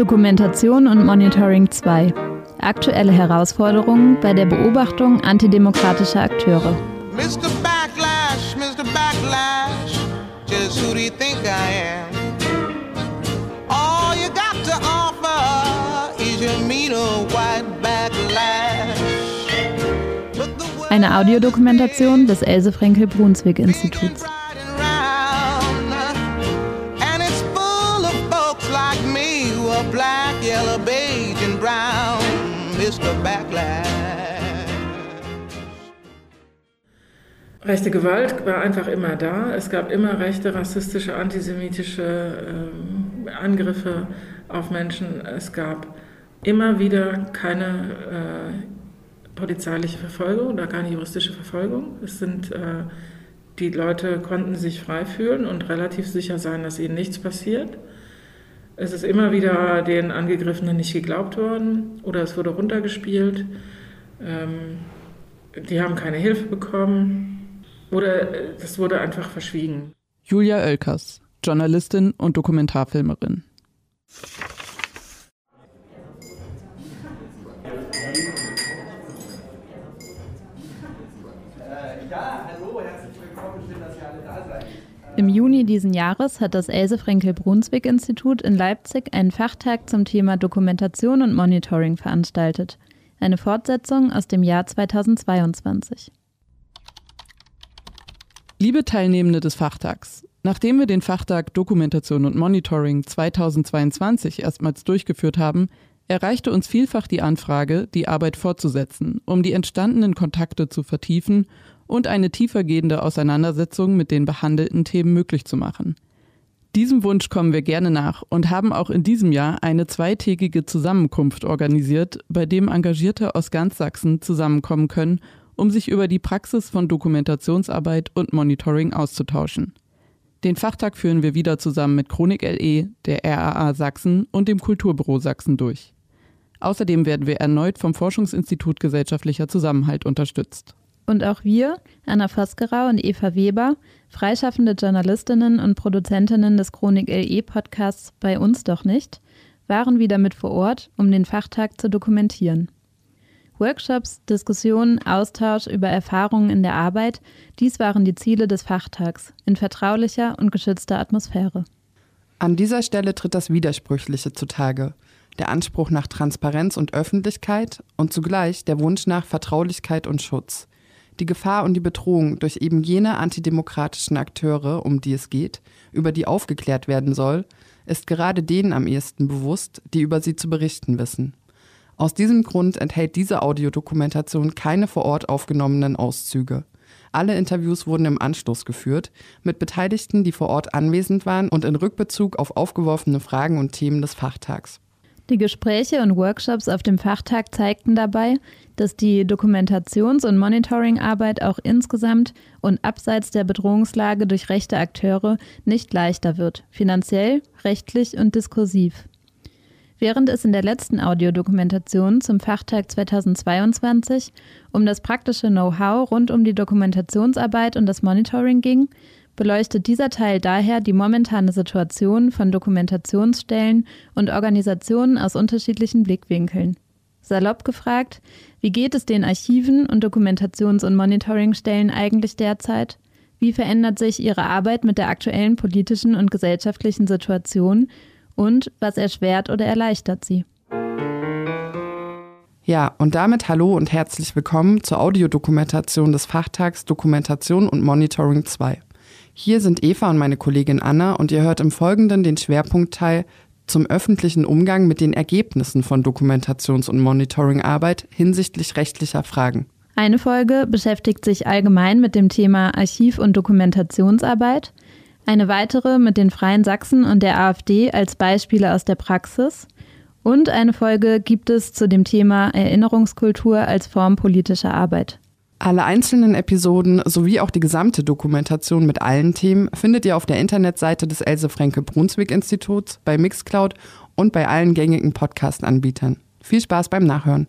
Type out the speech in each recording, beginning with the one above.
Dokumentation und Monitoring 2. Aktuelle Herausforderungen bei der Beobachtung antidemokratischer Akteure. Mr. Backlash, Mr. Backlash, just who do you think I am? All you got to offer is your mean white backlash. Eine Audiodokumentation des Else Frenkel Brunswick Instituts. Rechte Gewalt war einfach immer da. Es gab immer rechte, rassistische, antisemitische äh, Angriffe auf Menschen. Es gab immer wieder keine äh, polizeiliche Verfolgung oder keine juristische Verfolgung. Es sind, äh, die Leute konnten sich frei fühlen und relativ sicher sein, dass ihnen nichts passiert. Es ist immer wieder den Angegriffenen nicht geglaubt worden oder es wurde runtergespielt. Ähm, die haben keine Hilfe bekommen oder es wurde einfach verschwiegen. Julia Oelkers, Journalistin und Dokumentarfilmerin. Im Juni diesen Jahres hat das Else Frenkel Brunswick Institut in Leipzig einen Fachtag zum Thema Dokumentation und Monitoring veranstaltet. Eine Fortsetzung aus dem Jahr 2022. Liebe Teilnehmende des Fachtags, nachdem wir den Fachtag Dokumentation und Monitoring 2022 erstmals durchgeführt haben, erreichte uns vielfach die Anfrage, die Arbeit fortzusetzen, um die entstandenen Kontakte zu vertiefen und eine tiefergehende Auseinandersetzung mit den behandelten Themen möglich zu machen. Diesem Wunsch kommen wir gerne nach und haben auch in diesem Jahr eine zweitägige Zusammenkunft organisiert, bei dem Engagierte aus ganz Sachsen zusammenkommen können, um sich über die Praxis von Dokumentationsarbeit und Monitoring auszutauschen. Den Fachtag führen wir wieder zusammen mit Chronik LE, der RAA Sachsen und dem Kulturbüro Sachsen durch. Außerdem werden wir erneut vom Forschungsinstitut Gesellschaftlicher Zusammenhalt unterstützt. Und auch wir, Anna Vosgerau und Eva Weber, freischaffende Journalistinnen und Produzentinnen des Chronik LE Podcasts Bei uns doch nicht, waren wieder mit vor Ort, um den Fachtag zu dokumentieren. Workshops, Diskussionen, Austausch über Erfahrungen in der Arbeit, dies waren die Ziele des Fachtags in vertraulicher und geschützter Atmosphäre. An dieser Stelle tritt das Widersprüchliche zutage. Der Anspruch nach Transparenz und Öffentlichkeit und zugleich der Wunsch nach Vertraulichkeit und Schutz. Die Gefahr und die Bedrohung durch eben jene antidemokratischen Akteure, um die es geht, über die aufgeklärt werden soll, ist gerade denen am ehesten bewusst, die über sie zu berichten wissen. Aus diesem Grund enthält diese Audiodokumentation keine vor Ort aufgenommenen Auszüge. Alle Interviews wurden im Anschluss geführt, mit Beteiligten, die vor Ort anwesend waren und in Rückbezug auf aufgeworfene Fragen und Themen des Fachtags. Die Gespräche und Workshops auf dem Fachtag zeigten dabei, dass die Dokumentations- und Monitoringarbeit auch insgesamt und abseits der Bedrohungslage durch rechte Akteure nicht leichter wird, finanziell, rechtlich und diskursiv. Während es in der letzten Audiodokumentation zum Fachtag 2022 um das praktische Know-how rund um die Dokumentationsarbeit und das Monitoring ging, beleuchtet dieser Teil daher die momentane Situation von Dokumentationsstellen und Organisationen aus unterschiedlichen Blickwinkeln. Salopp gefragt, wie geht es den Archiven und Dokumentations- und Monitoringstellen eigentlich derzeit? Wie verändert sich ihre Arbeit mit der aktuellen politischen und gesellschaftlichen Situation? Und was erschwert oder erleichtert sie? Ja, und damit hallo und herzlich willkommen zur Audiodokumentation des Fachtags Dokumentation und Monitoring 2. Hier sind Eva und meine Kollegin Anna und ihr hört im Folgenden den Schwerpunktteil zum öffentlichen Umgang mit den Ergebnissen von Dokumentations- und Monitoringarbeit hinsichtlich rechtlicher Fragen. Eine Folge beschäftigt sich allgemein mit dem Thema Archiv- und Dokumentationsarbeit, eine weitere mit den Freien Sachsen und der AfD als Beispiele aus der Praxis und eine Folge gibt es zu dem Thema Erinnerungskultur als Form politischer Arbeit. Alle einzelnen Episoden sowie auch die gesamte Dokumentation mit allen Themen findet ihr auf der Internetseite des Else Frenke Brunswick Instituts, bei Mixcloud und bei allen gängigen Podcast-Anbietern. Viel Spaß beim Nachhören.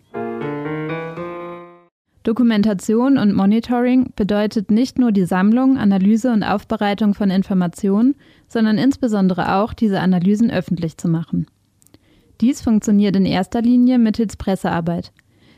Dokumentation und Monitoring bedeutet nicht nur die Sammlung, Analyse und Aufbereitung von Informationen, sondern insbesondere auch, diese Analysen öffentlich zu machen. Dies funktioniert in erster Linie mittels Pressearbeit.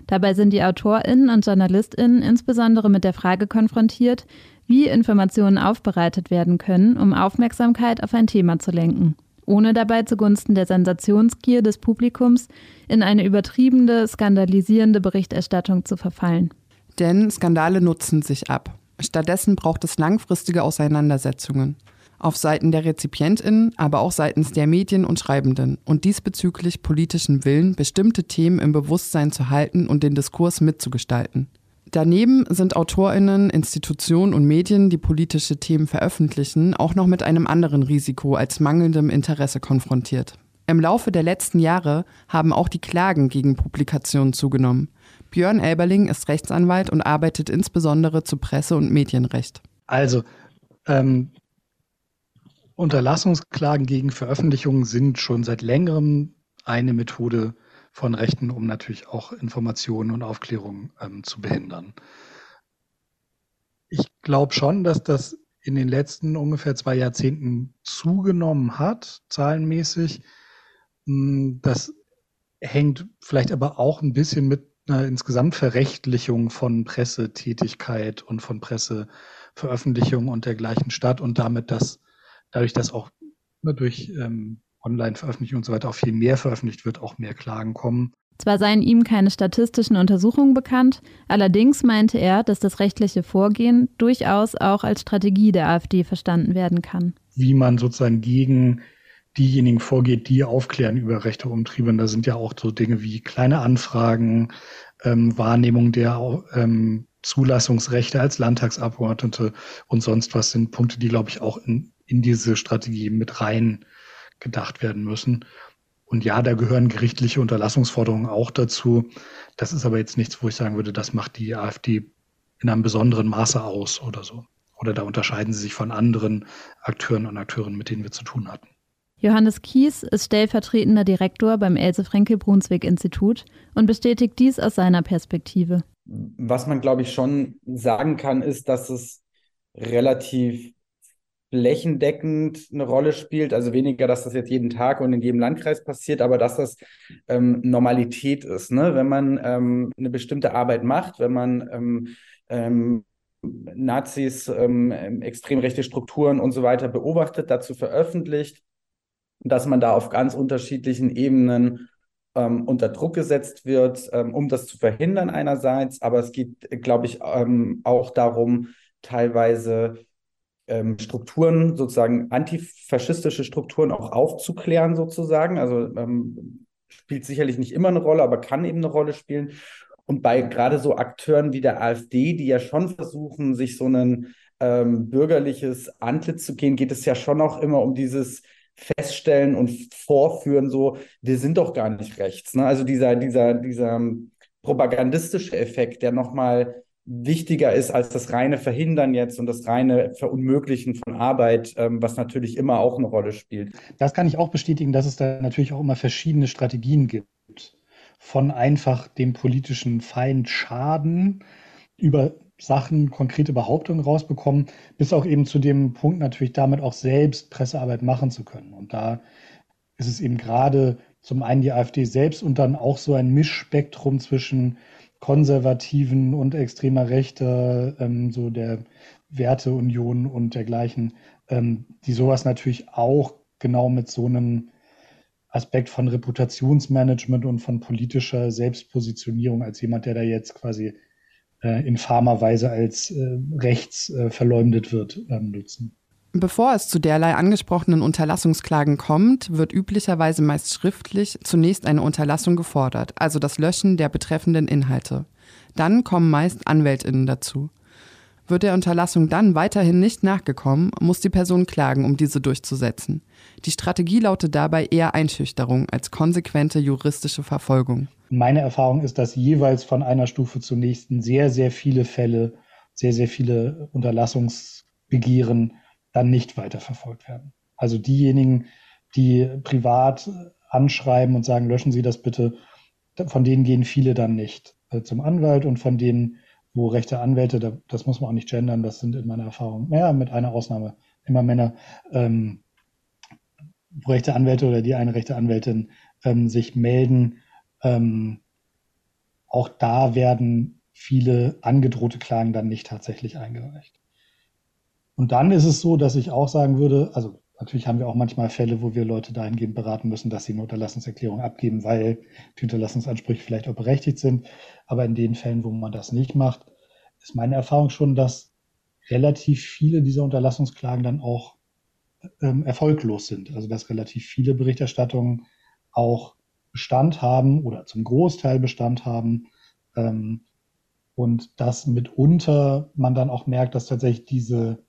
Dabei sind die Autorinnen und Journalistinnen insbesondere mit der Frage konfrontiert, wie Informationen aufbereitet werden können, um Aufmerksamkeit auf ein Thema zu lenken, ohne dabei zugunsten der Sensationsgier des Publikums in eine übertriebene, skandalisierende Berichterstattung zu verfallen. Denn Skandale nutzen sich ab. Stattdessen braucht es langfristige Auseinandersetzungen auf Seiten der Rezipientinnen, aber auch seitens der Medien und Schreibenden und diesbezüglich politischen Willen, bestimmte Themen im Bewusstsein zu halten und den Diskurs mitzugestalten. Daneben sind Autorinnen, Institutionen und Medien, die politische Themen veröffentlichen, auch noch mit einem anderen Risiko als mangelndem Interesse konfrontiert. Im Laufe der letzten Jahre haben auch die Klagen gegen Publikationen zugenommen. Björn Elberling ist Rechtsanwalt und arbeitet insbesondere zu Presse- und Medienrecht. Also, ähm, Unterlassungsklagen gegen Veröffentlichungen sind schon seit längerem eine Methode von Rechten, um natürlich auch Informationen und Aufklärung ähm, zu behindern. Ich glaube schon, dass das in den letzten ungefähr zwei Jahrzehnten zugenommen hat, zahlenmäßig. Hm, das hängt vielleicht aber auch ein bisschen mit einer insgesamt Verrechtlichung von Pressetätigkeit und von Presseveröffentlichung und dergleichen statt und damit, dass dadurch, dass auch durch ähm, Online-Veröffentlichung und so weiter auch viel mehr veröffentlicht wird, auch mehr Klagen kommen. Zwar seien ihm keine statistischen Untersuchungen bekannt, allerdings meinte er, dass das rechtliche Vorgehen durchaus auch als Strategie der AfD verstanden werden kann. Wie man sozusagen gegen diejenigen vorgeht, die aufklären über rechte Umtriebe. Und da sind ja auch so Dinge wie kleine Anfragen, ähm, Wahrnehmung der ähm, Zulassungsrechte als Landtagsabgeordnete und sonst was sind Punkte, die, glaube ich, auch in in diese Strategie mit rein gedacht werden müssen. Und ja, da gehören gerichtliche Unterlassungsforderungen auch dazu. Das ist aber jetzt nichts, wo ich sagen würde, das macht die AfD in einem besonderen Maße aus oder so. Oder da unterscheiden sie sich von anderen Akteuren und Akteuren, mit denen wir zu tun hatten. Johannes Kies ist stellvertretender Direktor beim Else-Frenkel-Brunswick-Institut und bestätigt dies aus seiner Perspektive. Was man, glaube ich, schon sagen kann, ist, dass es relativ flächendeckend eine Rolle spielt. Also weniger, dass das jetzt jeden Tag und in jedem Landkreis passiert, aber dass das ähm, Normalität ist. Ne? Wenn man ähm, eine bestimmte Arbeit macht, wenn man ähm, ähm Nazis, ähm, extrem rechte Strukturen und so weiter beobachtet, dazu veröffentlicht, dass man da auf ganz unterschiedlichen Ebenen ähm, unter Druck gesetzt wird, um das zu verhindern einerseits, aber es geht, glaube ich, auch darum, teilweise ähm, Strukturen, sozusagen antifaschistische Strukturen auch aufzuklären, sozusagen. Also ähm, spielt sicherlich nicht immer eine Rolle, aber kann eben eine Rolle spielen. Und bei gerade so Akteuren wie der AfD, die ja schon versuchen, sich so ein ähm, bürgerliches Antlitz zu gehen, geht es ja schon auch immer um dieses Feststellen und Vorführen, so, wir sind doch gar nicht rechts. Ne? Also dieser, dieser, dieser propagandistische Effekt, der nochmal wichtiger ist als das reine Verhindern jetzt und das reine Verunmöglichen von Arbeit, ähm, was natürlich immer auch eine Rolle spielt. Das kann ich auch bestätigen, dass es da natürlich auch immer verschiedene Strategien gibt. Von einfach dem politischen Feind schaden, über Sachen, konkrete Behauptungen rausbekommen, bis auch eben zu dem Punkt natürlich damit auch selbst Pressearbeit machen zu können. Und da ist es eben gerade zum einen die AfD selbst und dann auch so ein Mischspektrum zwischen konservativen und extremer Rechte, ähm, so der Werteunion und dergleichen, ähm, die sowas natürlich auch genau mit so einem Aspekt von Reputationsmanagement und von politischer Selbstpositionierung als jemand, der da jetzt quasi äh, infamer Weise als äh, rechts äh, verleumdet wird, ähm, nutzen. Bevor es zu derlei angesprochenen Unterlassungsklagen kommt, wird üblicherweise meist schriftlich zunächst eine Unterlassung gefordert, also das Löschen der betreffenden Inhalte. Dann kommen meist Anwältinnen dazu. Wird der Unterlassung dann weiterhin nicht nachgekommen, muss die Person klagen, um diese durchzusetzen. Die Strategie lautet dabei eher Einschüchterung als konsequente juristische Verfolgung. Meine Erfahrung ist, dass jeweils von einer Stufe zur nächsten sehr, sehr viele Fälle, sehr, sehr viele Unterlassungsbegehren dann nicht weiterverfolgt werden. Also diejenigen, die privat anschreiben und sagen, löschen Sie das bitte, von denen gehen viele dann nicht äh, zum Anwalt und von denen, wo rechte Anwälte, das muss man auch nicht gendern, das sind in meiner Erfahrung, naja, mit einer Ausnahme, immer Männer, ähm, wo rechte Anwälte oder die eine rechte Anwältin ähm, sich melden, ähm, auch da werden viele angedrohte Klagen dann nicht tatsächlich eingereicht. Und dann ist es so, dass ich auch sagen würde, also natürlich haben wir auch manchmal Fälle, wo wir Leute dahingehend beraten müssen, dass sie eine Unterlassungserklärung abgeben, weil die Unterlassungsansprüche vielleicht auch berechtigt sind. Aber in den Fällen, wo man das nicht macht, ist meine Erfahrung schon, dass relativ viele dieser Unterlassungsklagen dann auch ähm, erfolglos sind. Also dass relativ viele Berichterstattungen auch Bestand haben oder zum Großteil Bestand haben. Ähm, und dass mitunter man dann auch merkt, dass tatsächlich diese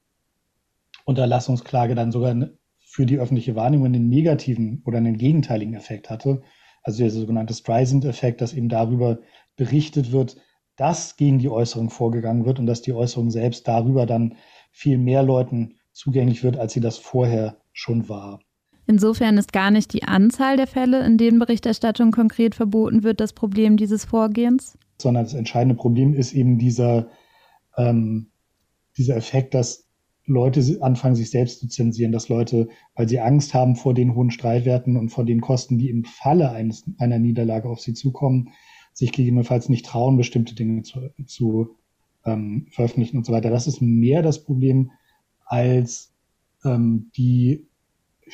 Unterlassungsklage dann sogar für die öffentliche Wahrnehmung einen negativen oder einen gegenteiligen Effekt hatte. Also der sogenannte Streisand-Effekt, dass eben darüber berichtet wird, dass gegen die Äußerung vorgegangen wird und dass die Äußerung selbst darüber dann viel mehr Leuten zugänglich wird, als sie das vorher schon war. Insofern ist gar nicht die Anzahl der Fälle, in denen Berichterstattung konkret verboten wird, das Problem dieses Vorgehens? Sondern das entscheidende Problem ist eben dieser, ähm, dieser Effekt, dass Leute anfangen, sich selbst zu zensieren, dass Leute, weil sie Angst haben vor den hohen Streitwerten und vor den Kosten, die im Falle eines, einer Niederlage auf sie zukommen, sich gegebenenfalls nicht trauen, bestimmte Dinge zu, zu ähm, veröffentlichen und so weiter. Das ist mehr das Problem als ähm, die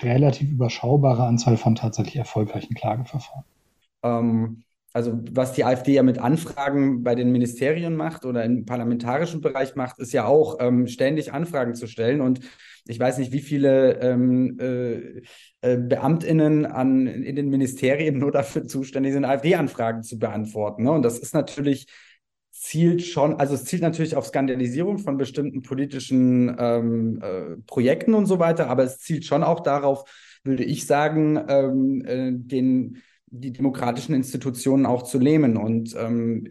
relativ überschaubare Anzahl von tatsächlich erfolgreichen Klageverfahren. Ähm, also was die AfD ja mit Anfragen bei den Ministerien macht oder im parlamentarischen Bereich macht, ist ja auch ähm, ständig Anfragen zu stellen. Und ich weiß nicht, wie viele ähm, äh, äh, Beamtinnen an, in den Ministerien nur dafür zuständig sind, AfD-Anfragen zu beantworten. Ne? Und das ist natürlich zielt schon, also es zielt natürlich auf Skandalisierung von bestimmten politischen ähm, äh, Projekten und so weiter, aber es zielt schon auch darauf, würde ich sagen, ähm, äh, den, die demokratischen Institutionen auch zu lähmen. Und ähm,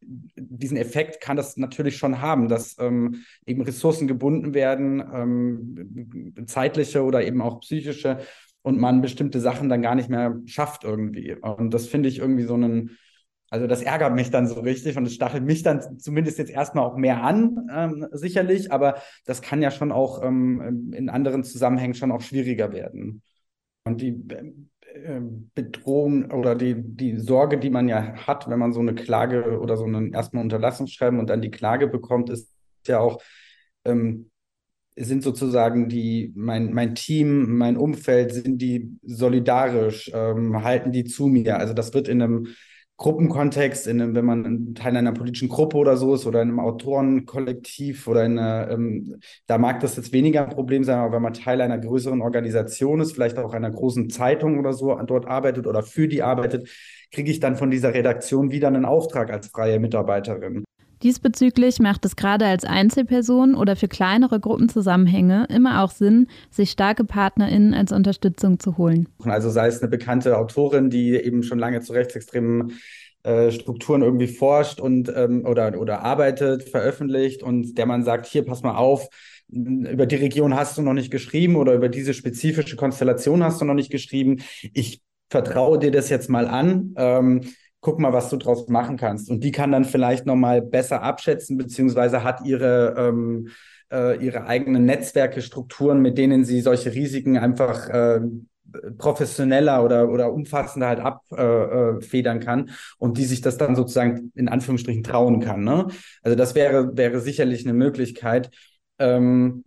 diesen Effekt kann das natürlich schon haben, dass ähm, eben Ressourcen gebunden werden, ähm, zeitliche oder eben auch psychische, und man bestimmte Sachen dann gar nicht mehr schafft irgendwie. Und das finde ich irgendwie so einen also das ärgert mich dann so richtig und es stachelt mich dann zumindest jetzt erstmal auch mehr an, ähm, sicherlich, aber das kann ja schon auch ähm, in anderen Zusammenhängen schon auch schwieriger werden. Und die Bedrohung oder die, die Sorge, die man ja hat, wenn man so eine Klage oder so einen erstmal Unterlassungsschreiben und dann die Klage bekommt, ist ja auch, ähm, sind sozusagen die, mein, mein Team, mein Umfeld, sind die solidarisch, ähm, halten die zu mir. Also das wird in einem Gruppenkontext, in wenn man Teil einer politischen Gruppe oder so ist oder in einem Autorenkollektiv oder in einer, ähm, da mag das jetzt weniger ein Problem sein, aber wenn man Teil einer größeren Organisation ist, vielleicht auch einer großen Zeitung oder so dort arbeitet oder für die arbeitet, kriege ich dann von dieser Redaktion wieder einen Auftrag als freie Mitarbeiterin. Diesbezüglich macht es gerade als Einzelperson oder für kleinere Gruppenzusammenhänge immer auch Sinn, sich starke PartnerInnen als Unterstützung zu holen. Also sei es eine bekannte Autorin, die eben schon lange zu rechtsextremen äh, Strukturen irgendwie forscht und ähm, oder, oder arbeitet, veröffentlicht und der man sagt, hier, pass mal auf, über die Region hast du noch nicht geschrieben oder über diese spezifische Konstellation hast du noch nicht geschrieben. Ich vertraue dir das jetzt mal an. Ähm, guck mal, was du draus machen kannst. Und die kann dann vielleicht nochmal besser abschätzen, beziehungsweise hat ihre, ähm, äh, ihre eigenen Netzwerke, Strukturen, mit denen sie solche Risiken einfach äh, professioneller oder, oder umfassender halt abfedern äh, kann und die sich das dann sozusagen in Anführungsstrichen trauen kann. Ne? Also das wäre, wäre sicherlich eine Möglichkeit. Ähm,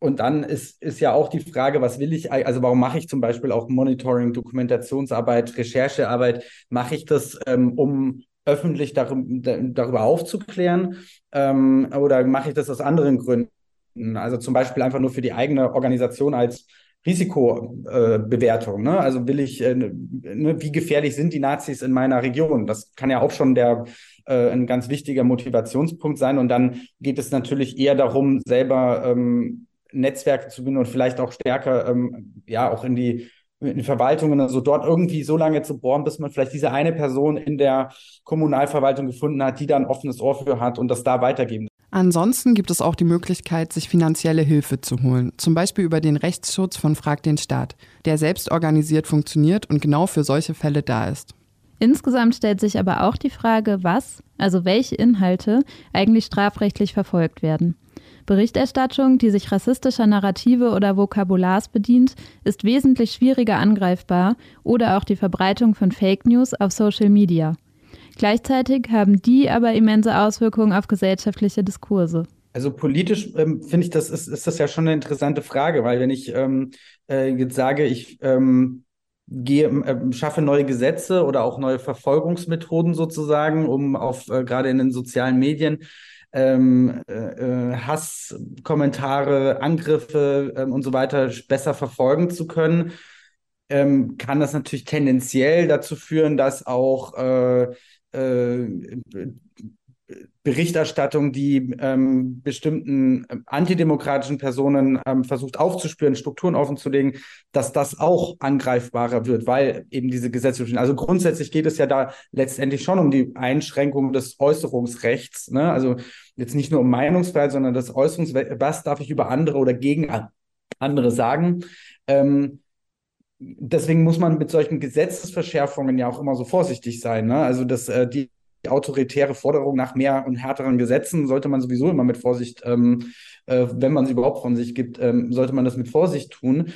und dann ist, ist ja auch die Frage, was will ich, also warum mache ich zum Beispiel auch Monitoring, Dokumentationsarbeit, Recherchearbeit? Mache ich das, ähm, um öffentlich darüber, darüber aufzuklären ähm, oder mache ich das aus anderen Gründen? Also zum Beispiel einfach nur für die eigene Organisation als Risikobewertung. Äh, ne? Also will ich, äh, ne, wie gefährlich sind die Nazis in meiner Region? Das kann ja auch schon der äh, ein ganz wichtiger Motivationspunkt sein. Und dann geht es natürlich eher darum, selber ähm, Netzwerke zu binden und vielleicht auch stärker, ähm, ja, auch in die, in die Verwaltungen, also dort irgendwie so lange zu bohren, bis man vielleicht diese eine Person in der Kommunalverwaltung gefunden hat, die da ein offenes Ohr für hat und das da weitergeben. Ansonsten gibt es auch die Möglichkeit, sich finanzielle Hilfe zu holen, zum Beispiel über den Rechtsschutz von Frag den Staat, der selbst organisiert funktioniert und genau für solche Fälle da ist. Insgesamt stellt sich aber auch die Frage, was, also welche Inhalte eigentlich strafrechtlich verfolgt werden. Berichterstattung, die sich rassistischer Narrative oder Vokabulars bedient, ist wesentlich schwieriger angreifbar oder auch die Verbreitung von Fake News auf Social Media. Gleichzeitig haben die aber immense Auswirkungen auf gesellschaftliche Diskurse. Also politisch ähm, finde ich, das ist, ist das ja schon eine interessante Frage, weil wenn ich ähm, äh, jetzt sage, ich ähm, gehe, äh, schaffe neue Gesetze oder auch neue Verfolgungsmethoden sozusagen, um auf äh, gerade in den sozialen Medien ähm, äh, äh Hasskommentare, Angriffe äh, und so weiter besser verfolgen zu können, ähm, kann das natürlich tendenziell dazu führen, dass auch äh, äh, Berichterstattung, die ähm, bestimmten ähm, antidemokratischen Personen ähm, versucht aufzuspüren, Strukturen offenzulegen, dass das auch angreifbarer wird, weil eben diese Gesetze bestehen. Also grundsätzlich geht es ja da letztendlich schon um die Einschränkung des Äußerungsrechts. Ne? Also jetzt nicht nur um Meinungsfreiheit, sondern das Äußerungsrecht, was darf ich über andere oder gegen andere sagen. Ähm, deswegen muss man mit solchen Gesetzesverschärfungen ja auch immer so vorsichtig sein. Ne? Also dass äh, die autoritäre Forderung nach mehr und härteren Gesetzen sollte man sowieso immer mit Vorsicht, ähm, äh, wenn man sie überhaupt von sich gibt, ähm, sollte man das mit Vorsicht tun.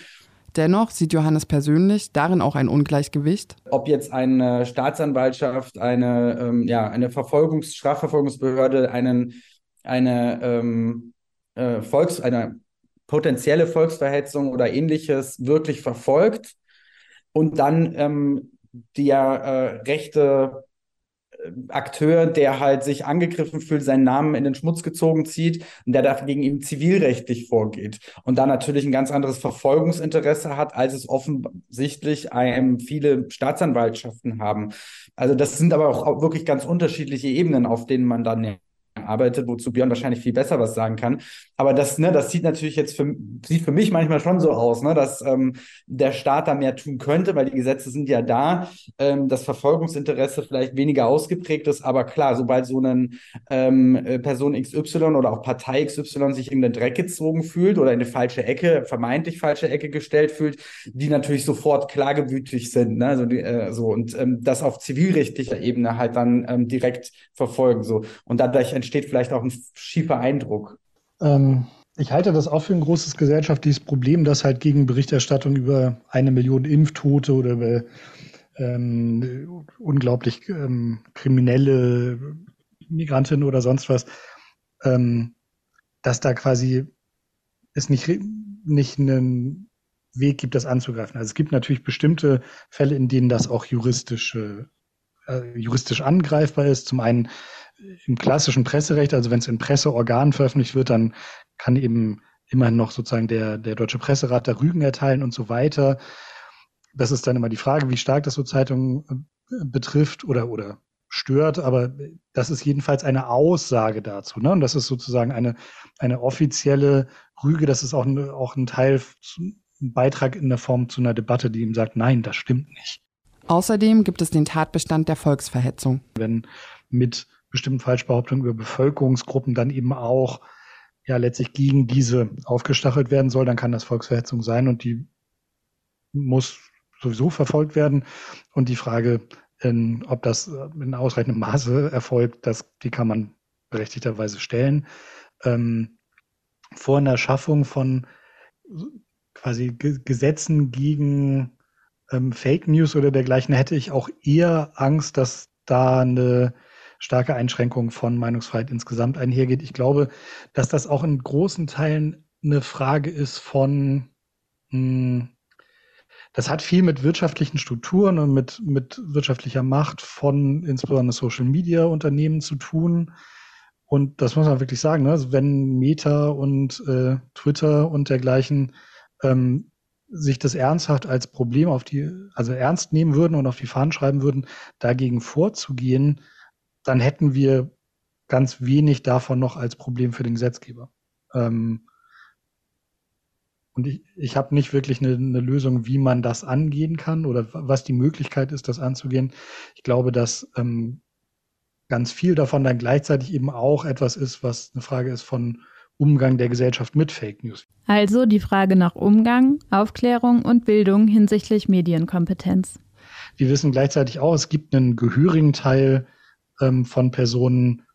Dennoch sieht Johannes persönlich darin auch ein Ungleichgewicht. Ob jetzt eine Staatsanwaltschaft, eine, ähm, ja, eine Verfolgungs-, Strafverfolgungsbehörde, einen, eine, ähm, äh, Volks-, eine potenzielle Volksverhetzung oder ähnliches wirklich verfolgt und dann ähm, der äh, rechte Akteur, der halt sich angegriffen fühlt, seinen Namen in den Schmutz gezogen zieht und der dagegen ihm zivilrechtlich vorgeht und da natürlich ein ganz anderes Verfolgungsinteresse hat, als es offensichtlich einem viele Staatsanwaltschaften haben. Also das sind aber auch wirklich ganz unterschiedliche Ebenen, auf denen man dann arbeitet, wozu Björn wahrscheinlich viel besser was sagen kann. Aber das, ne, das sieht natürlich jetzt für, sieht für mich manchmal schon so aus, ne, dass ähm, der Staat da mehr tun könnte, weil die Gesetze sind ja da, ähm, das Verfolgungsinteresse vielleicht weniger ausgeprägt ist, aber klar, sobald so eine ähm, äh, Person XY oder auch Partei XY sich in den Dreck gezogen fühlt oder in eine falsche Ecke, vermeintlich falsche Ecke gestellt fühlt, die natürlich sofort klagebütig sind, ne, also die, äh, so und ähm, das auf zivilrechtlicher Ebene halt dann ähm, direkt verfolgen, so und dadurch entsteht vielleicht auch ein schiefer Eindruck. Ähm, ich halte das auch für ein großes gesellschaftliches Problem, dass halt gegen Berichterstattung über eine Million Impftote oder über ähm, unglaublich ähm, kriminelle Migrantinnen oder sonst was, ähm, dass da quasi es nicht, nicht einen Weg gibt, das anzugreifen. Also es gibt natürlich bestimmte Fälle, in denen das auch juristische, äh, juristisch angreifbar ist. Zum einen im klassischen Presserecht, also wenn es in Presseorganen veröffentlicht wird, dann kann eben immerhin noch sozusagen der, der Deutsche Presserat da Rügen erteilen und so weiter. Das ist dann immer die Frage, wie stark das so Zeitungen äh, betrifft oder, oder stört, aber das ist jedenfalls eine Aussage dazu. Ne? Und das ist sozusagen eine, eine offizielle Rüge, das ist auch, ein, auch ein Teil, ein Beitrag in der Form zu einer Debatte, die ihm sagt, nein, das stimmt nicht. Außerdem gibt es den Tatbestand der Volksverhetzung. Wenn mit bestimmten Falschbehauptungen über Bevölkerungsgruppen dann eben auch ja letztlich gegen diese aufgestachelt werden soll, dann kann das Volksverhetzung sein und die muss sowieso verfolgt werden. Und die Frage, in, ob das in ausreichendem Maße erfolgt, das, die kann man berechtigterweise stellen. Ähm, vor einer Schaffung von quasi Ge Gesetzen gegen ähm, Fake News oder dergleichen hätte ich auch eher Angst, dass da eine starke Einschränkung von Meinungsfreiheit insgesamt einhergeht. Ich glaube, dass das auch in großen Teilen eine Frage ist von, mh, hm, das hat viel mit wirtschaftlichen Strukturen und mit, mit wirtschaftlicher Macht von insbesondere Social Media Unternehmen zu tun. Und das muss man wirklich sagen, ne? also wenn Meta und äh, Twitter und dergleichen ähm, sich das ernsthaft als Problem auf die, also ernst nehmen würden und auf die Fahnen schreiben würden, dagegen vorzugehen, dann hätten wir ganz wenig davon noch als Problem für den Gesetzgeber. Ähm, und ich, ich habe nicht wirklich eine, eine Lösung, wie man das angehen kann oder was die Möglichkeit ist, das anzugehen. Ich glaube, dass ähm, ganz viel davon dann gleichzeitig eben auch etwas ist, was eine Frage ist von Umgang der Gesellschaft mit Fake News. Also die Frage nach Umgang, Aufklärung und Bildung hinsichtlich Medienkompetenz. Wir wissen gleichzeitig auch, es gibt einen gehörigen Teil ähm, von Personen,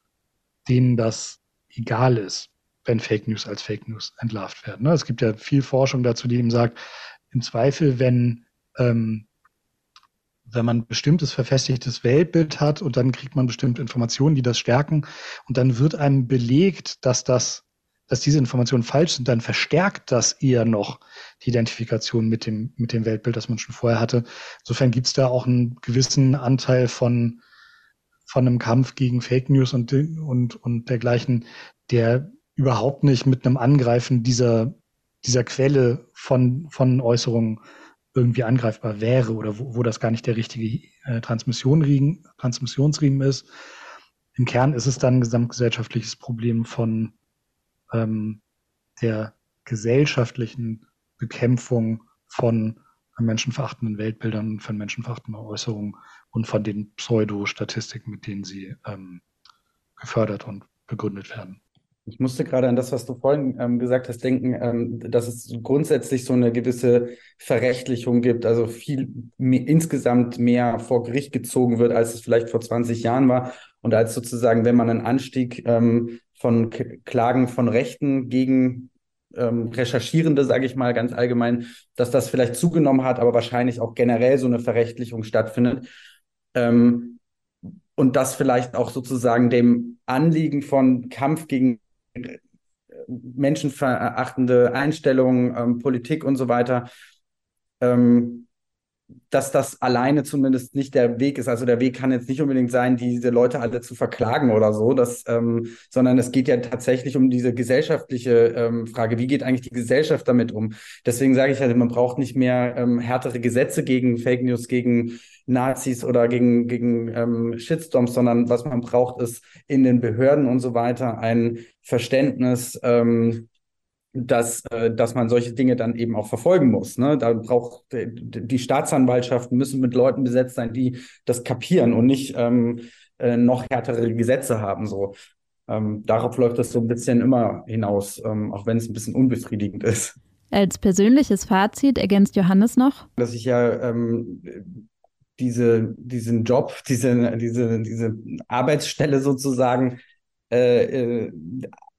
denen das egal ist, wenn Fake News als Fake News entlarvt werden. Ne? Es gibt ja viel Forschung dazu, die eben sagt, im Zweifel, wenn, ähm, wenn man bestimmtes verfestigtes Weltbild hat und dann kriegt man bestimmte Informationen, die das stärken und dann wird einem belegt, dass das dass diese Informationen falsch sind, dann verstärkt das eher noch die Identifikation mit dem, mit dem Weltbild, das man schon vorher hatte. Insofern gibt es da auch einen gewissen Anteil von, von einem Kampf gegen Fake News und, und, und dergleichen, der überhaupt nicht mit einem Angreifen dieser, dieser Quelle von, von Äußerungen irgendwie angreifbar wäre oder wo, wo das gar nicht der richtige äh, Transmission Transmissionsriemen ist. Im Kern ist es dann ein gesamtgesellschaftliches Problem von ähm, der gesellschaftlichen Bekämpfung von menschenverachtenden Weltbildern und von menschenverachtenden Äußerungen und von den Pseudo-Statistiken, mit denen sie ähm, gefördert und begründet werden. Ich musste gerade an das, was du vorhin ähm, gesagt hast, denken, ähm, dass es grundsätzlich so eine gewisse Verrechtlichung gibt, also viel mehr, insgesamt mehr vor Gericht gezogen wird, als es vielleicht vor 20 Jahren war. Und als sozusagen, wenn man einen Anstieg ähm, von K Klagen von Rechten gegen ähm, Recherchierende, sage ich mal ganz allgemein, dass das vielleicht zugenommen hat, aber wahrscheinlich auch generell so eine Verrechtlichung stattfindet. Ähm, und das vielleicht auch sozusagen dem Anliegen von Kampf gegen äh, menschenverachtende Einstellungen, ähm, Politik und so weiter ähm, dass das alleine zumindest nicht der Weg ist. Also der Weg kann jetzt nicht unbedingt sein, diese Leute alle zu verklagen oder so, dass, ähm, sondern es geht ja tatsächlich um diese gesellschaftliche ähm, Frage, wie geht eigentlich die Gesellschaft damit um? Deswegen sage ich halt, man braucht nicht mehr ähm, härtere Gesetze gegen Fake News, gegen Nazis oder gegen, gegen ähm, Shitstorms, sondern was man braucht, ist in den Behörden und so weiter ein Verständnis, ähm, dass, äh, dass man solche Dinge dann eben auch verfolgen muss. Ne? Da braucht die Staatsanwaltschaften müssen mit Leuten besetzt sein, die das kapieren und nicht ähm, äh, noch härtere Gesetze haben. So. Ähm, darauf läuft das so ein bisschen immer hinaus, ähm, auch wenn es ein bisschen unbefriedigend ist. Als persönliches Fazit ergänzt Johannes noch, dass ich ja ähm, diese, diesen Job, diese, diese, diese Arbeitsstelle sozusagen äh, äh,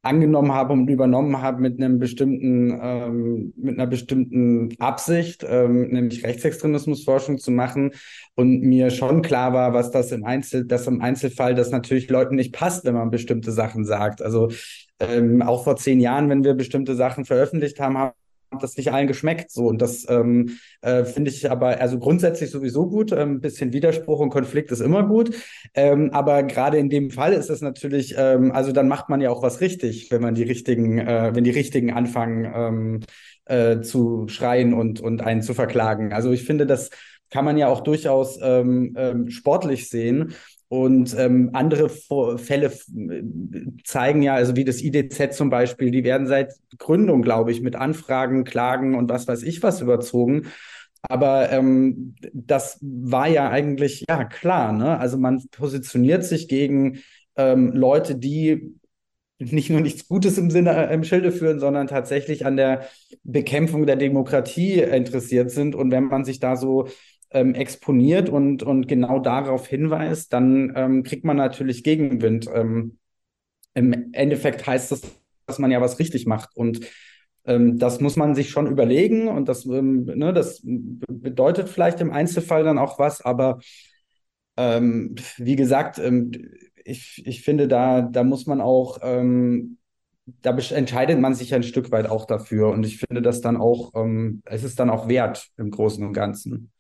angenommen habe und übernommen habe mit einem bestimmten, ähm, mit einer bestimmten Absicht, ähm, nämlich Rechtsextremismusforschung zu machen und mir schon klar war, was das im Einzel, dass im Einzelfall das natürlich Leuten nicht passt, wenn man bestimmte Sachen sagt. Also ähm, auch vor zehn Jahren, wenn wir bestimmte Sachen veröffentlicht haben, haben das nicht allen geschmeckt. So. Und das ähm, äh, finde ich aber also grundsätzlich sowieso gut. Ein ähm, bisschen Widerspruch und Konflikt ist immer gut. Ähm, aber gerade in dem Fall ist es natürlich, ähm, also dann macht man ja auch was richtig, wenn man die richtigen, äh, wenn die richtigen anfangen ähm, äh, zu schreien und, und einen zu verklagen. Also ich finde, das kann man ja auch durchaus ähm, ähm, sportlich sehen. Und ähm, andere Fälle zeigen ja, also wie das IDZ zum Beispiel, die werden seit Gründung, glaube ich, mit Anfragen, Klagen und was weiß ich was überzogen. Aber ähm, das war ja eigentlich, ja klar, ne? Also man positioniert sich gegen ähm, Leute, die nicht nur nichts Gutes im Sinne äh, im Schilde führen, sondern tatsächlich an der Bekämpfung der Demokratie interessiert sind. Und wenn man sich da so ähm, exponiert und, und genau darauf hinweist, dann ähm, kriegt man natürlich Gegenwind. Ähm, Im Endeffekt heißt das, dass man ja was richtig macht. Und ähm, das muss man sich schon überlegen und das, ähm, ne, das bedeutet vielleicht im Einzelfall dann auch was, aber ähm, wie gesagt, ich, ich finde, da, da muss man auch da entscheidet man sich ein Stück weit auch dafür. Und ich finde das dann auch, ähm, es ist dann auch wert im Großen und Ganzen.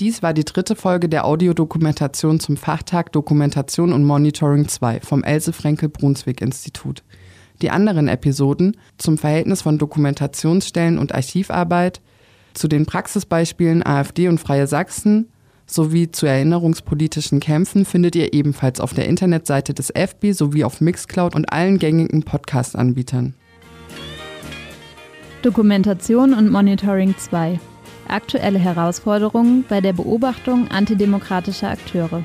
Dies war die dritte Folge der Audiodokumentation zum Fachtag Dokumentation und Monitoring 2 vom Else Frenkel Brunswick Institut. Die anderen Episoden zum Verhältnis von Dokumentationsstellen und Archivarbeit, zu den Praxisbeispielen AfD und Freie Sachsen sowie zu erinnerungspolitischen Kämpfen findet ihr ebenfalls auf der Internetseite des FB sowie auf Mixcloud und allen gängigen Podcast-Anbietern. Dokumentation und Monitoring 2 aktuelle Herausforderungen bei der Beobachtung antidemokratischer Akteure.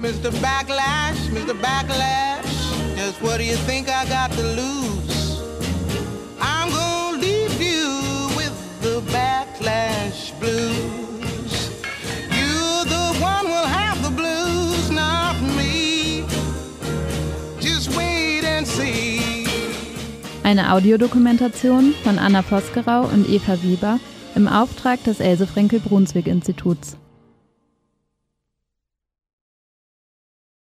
Mr. Backlash, Mr. Backlash, just what do you think I got to lose? I'm gonna leave you with the backlash blues. You, the one, will have the blues, not me. Just wait. Eine Audiodokumentation von Anna Vosgerau und Eva Weber im Auftrag des Else Frenkel Brunswick Instituts.